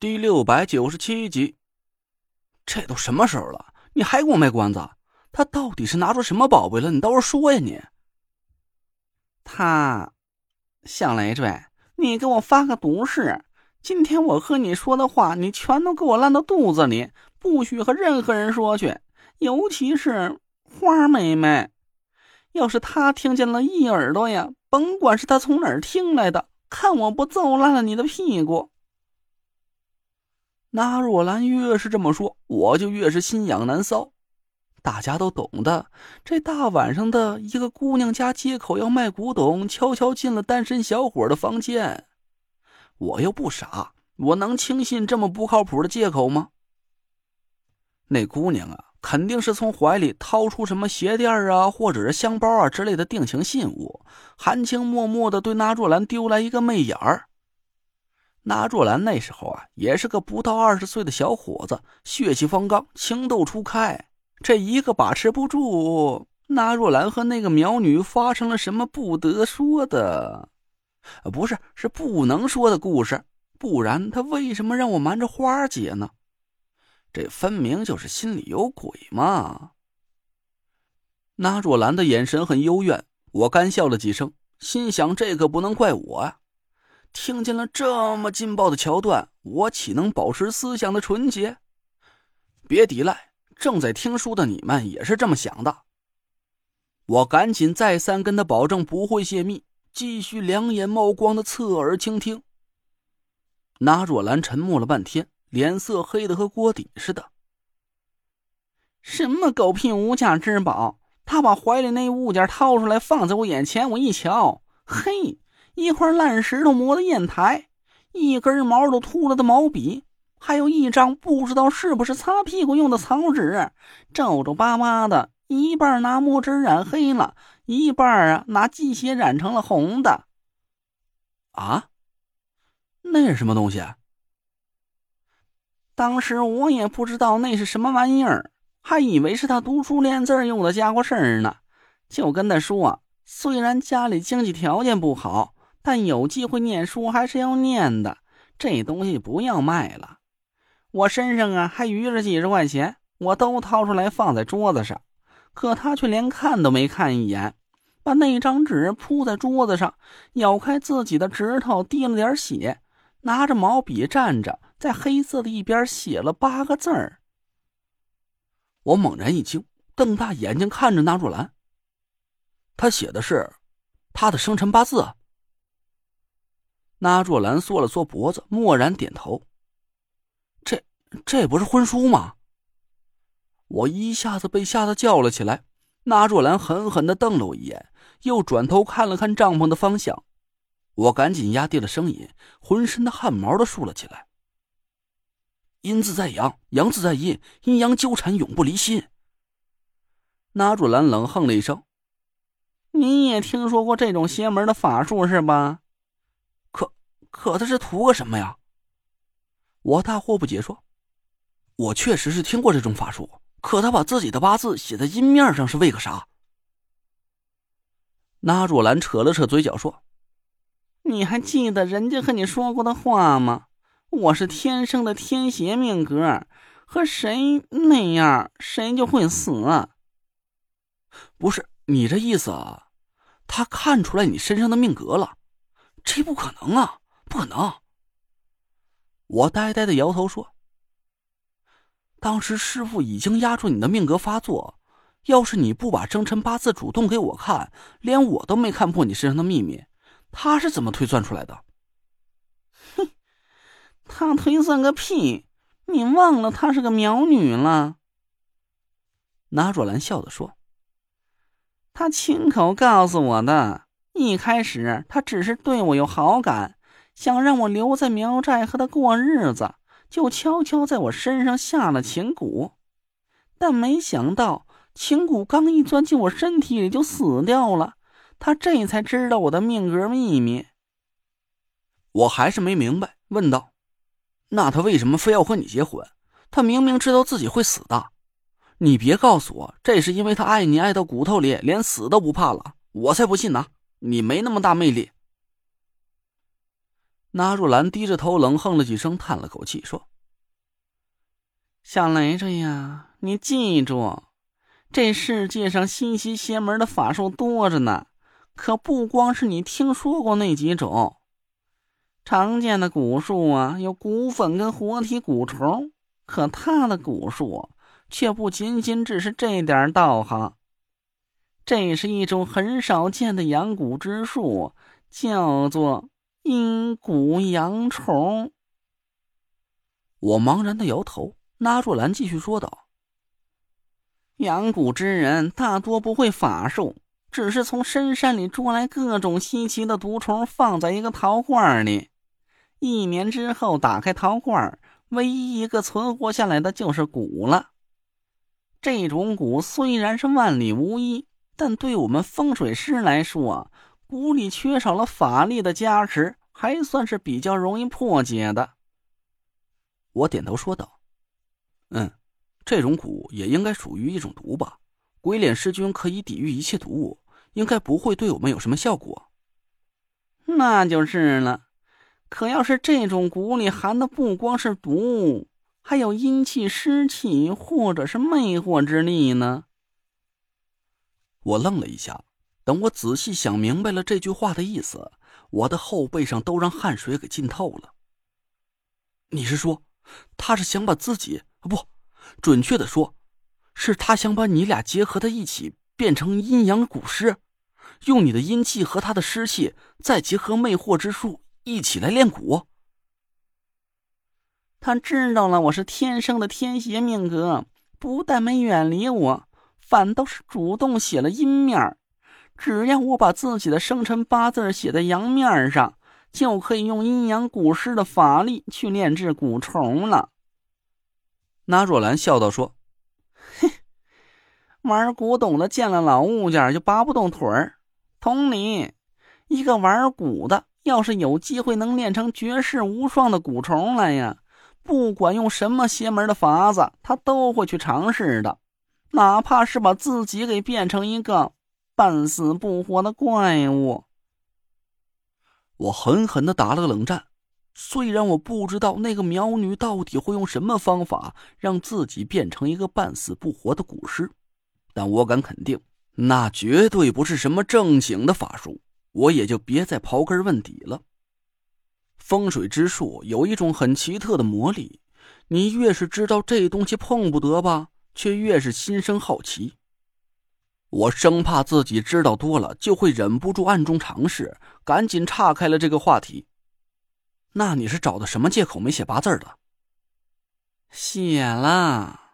第六百九十七集，这都什么时候了，你还给我卖关子？他到底是拿出什么宝贝了？你倒是说呀！你，他，小累赘，你给我发个毒誓，今天我和你说的话，你全都给我烂到肚子里，不许和任何人说去，尤其是花妹妹。要是她听见了一耳朵呀，甭管是她从哪儿听来的，看我不揍烂了你的屁股！那若兰越是这么说，我就越是心痒难搔。大家都懂的，这大晚上的一个姑娘家借口要卖古董，悄悄进了单身小伙的房间。我又不傻，我能轻信这么不靠谱的借口吗？那姑娘啊，肯定是从怀里掏出什么鞋垫啊，或者是香包啊之类的定情信物，含情脉脉的对那若兰丢来一个媚眼儿。那若兰那时候啊，也是个不到二十岁的小伙子，血气方刚，情窦初开。这一个把持不住，那若兰和那个苗女发生了什么不得说的，不是，是不能说的故事。不然他为什么让我瞒着花姐呢？这分明就是心里有鬼嘛！那若兰的眼神很幽怨，我干笑了几声，心想：这可不能怪我啊。听见了这么劲爆的桥段，我岂能保持思想的纯洁？别抵赖，正在听书的你们也是这么想的。我赶紧再三跟他保证不会泄密，继续两眼冒光的侧耳倾听。那若兰沉默了半天，脸色黑的和锅底似的。什么狗屁无价之宝？他把怀里那物件掏出来放在我眼前，我一瞧，嘿！一块烂石头磨的砚台，一根毛都秃了的毛笔，还有一张不知道是不是擦屁股用的草纸，皱皱巴巴的，一半拿墨汁染黑了，一半啊拿鸡血染成了红的。啊，那是什么东西？当时我也不知道那是什么玩意儿，还以为是他读书练字用的家伙事儿呢，就跟他说，虽然家里经济条件不好。但有机会念书还是要念的，这东西不要卖了。我身上啊还余着几十块钱，我都掏出来放在桌子上，可他却连看都没看一眼，把那张纸铺在桌子上，咬开自己的指头，滴了点血，拿着毛笔站着，在黑色的一边写了八个字儿。我猛然一惊，瞪大眼睛看着那若兰，他写的是他的生辰八字。那若兰缩了缩脖子，默然点头。这这不是婚书吗？我一下子被吓得叫了起来。那若兰狠狠的瞪了我一眼，又转头看了看帐篷的方向。我赶紧压低了声音，浑身的汗毛都竖了起来。阴自在阳，阳自在阴，阴阳纠缠，永不离心。那若兰冷哼了一声：“你也听说过这种邪门的法术是吧？”可他是图个什么呀？我大惑不解说：“我确实是听过这种法术，可他把自己的八字写在阴面上是为个啥？”那若兰扯了扯嘴角说：“你还记得人家和你说过的话吗？我是天生的天邪命格，和谁那样谁就会死。不是你这意思啊？他看出来你身上的命格了？这不可能啊！”不可能！我呆呆的摇头说：“当时师傅已经压住你的命格发作，要是你不把生辰八字主动给我看，连我都没看破你身上的秘密，他是怎么推算出来的？”哼，他推算个屁！你忘了她是个苗女了？拿若兰笑着说：“他亲口告诉我的，一开始他只是对我有好感。”想让我留在苗寨和他过日子，就悄悄在我身上下了情蛊，但没想到情蛊刚一钻进我身体里就死掉了。他这才知道我的命格秘密。我还是没明白，问道：“那他为什么非要和你结婚？他明明知道自己会死的。你别告诉我，这是因为他爱你爱到骨头里，连死都不怕了。我才不信呢！你没那么大魅力。”纳若兰低着头冷哼了几声，叹了口气说：“小雷子呀，你记住，这世界上心邪邪门的法术多着呢，可不光是你听说过那几种。常见的蛊术啊，有蛊粉跟活体蛊虫，可他的蛊术却不仅仅只是这点道行。这是一种很少见的养蛊之术，叫做。”阴蛊阳虫。我茫然的摇头。拉住兰继续说道：“养蛊之人大多不会法术，只是从深山里捉来各种稀奇的毒虫，放在一个陶罐里。一年之后打开陶罐，唯一一个存活下来的就是蛊了。这种蛊虽然是万里无一，但对我们风水师来说，蛊里缺少了法力的加持。”还算是比较容易破解的。我点头说道：“嗯，这种蛊也应该属于一种毒吧？鬼脸师君可以抵御一切毒物，应该不会对我们有什么效果。”那就是了。可要是这种蛊里含的不光是毒，还有阴气、湿气，或者是魅惑之力呢？我愣了一下，等我仔细想明白了这句话的意思。我的后背上都让汗水给浸透了。你是说，他是想把自己不，准确的说，是他想把你俩结合在一起，变成阴阳蛊师，用你的阴气和他的湿气，再结合魅惑之术，一起来练蛊。他知道了我是天生的天邪命格，不但没远离我，反倒是主动写了阴面只要我把自己的生辰八字写在阳面上，就可以用阴阳蛊师的法力去炼制蛊虫了。那若兰笑道：“说，嘿，玩古董的见了老物件就拔不动腿儿。同理，一个玩蛊的，要是有机会能炼成绝世无双的蛊虫来呀，不管用什么邪门的法子，他都会去尝试的，哪怕是把自己给变成一个。”半死不活的怪物！我狠狠的打了个冷战。虽然我不知道那个苗女到底会用什么方法让自己变成一个半死不活的蛊师，但我敢肯定，那绝对不是什么正经的法术。我也就别再刨根问底了。风水之术有一种很奇特的魔力，你越是知道这东西碰不得吧，却越是心生好奇。我生怕自己知道多了，就会忍不住暗中尝试，赶紧岔开了这个话题。那你是找的什么借口没写八字的？写了。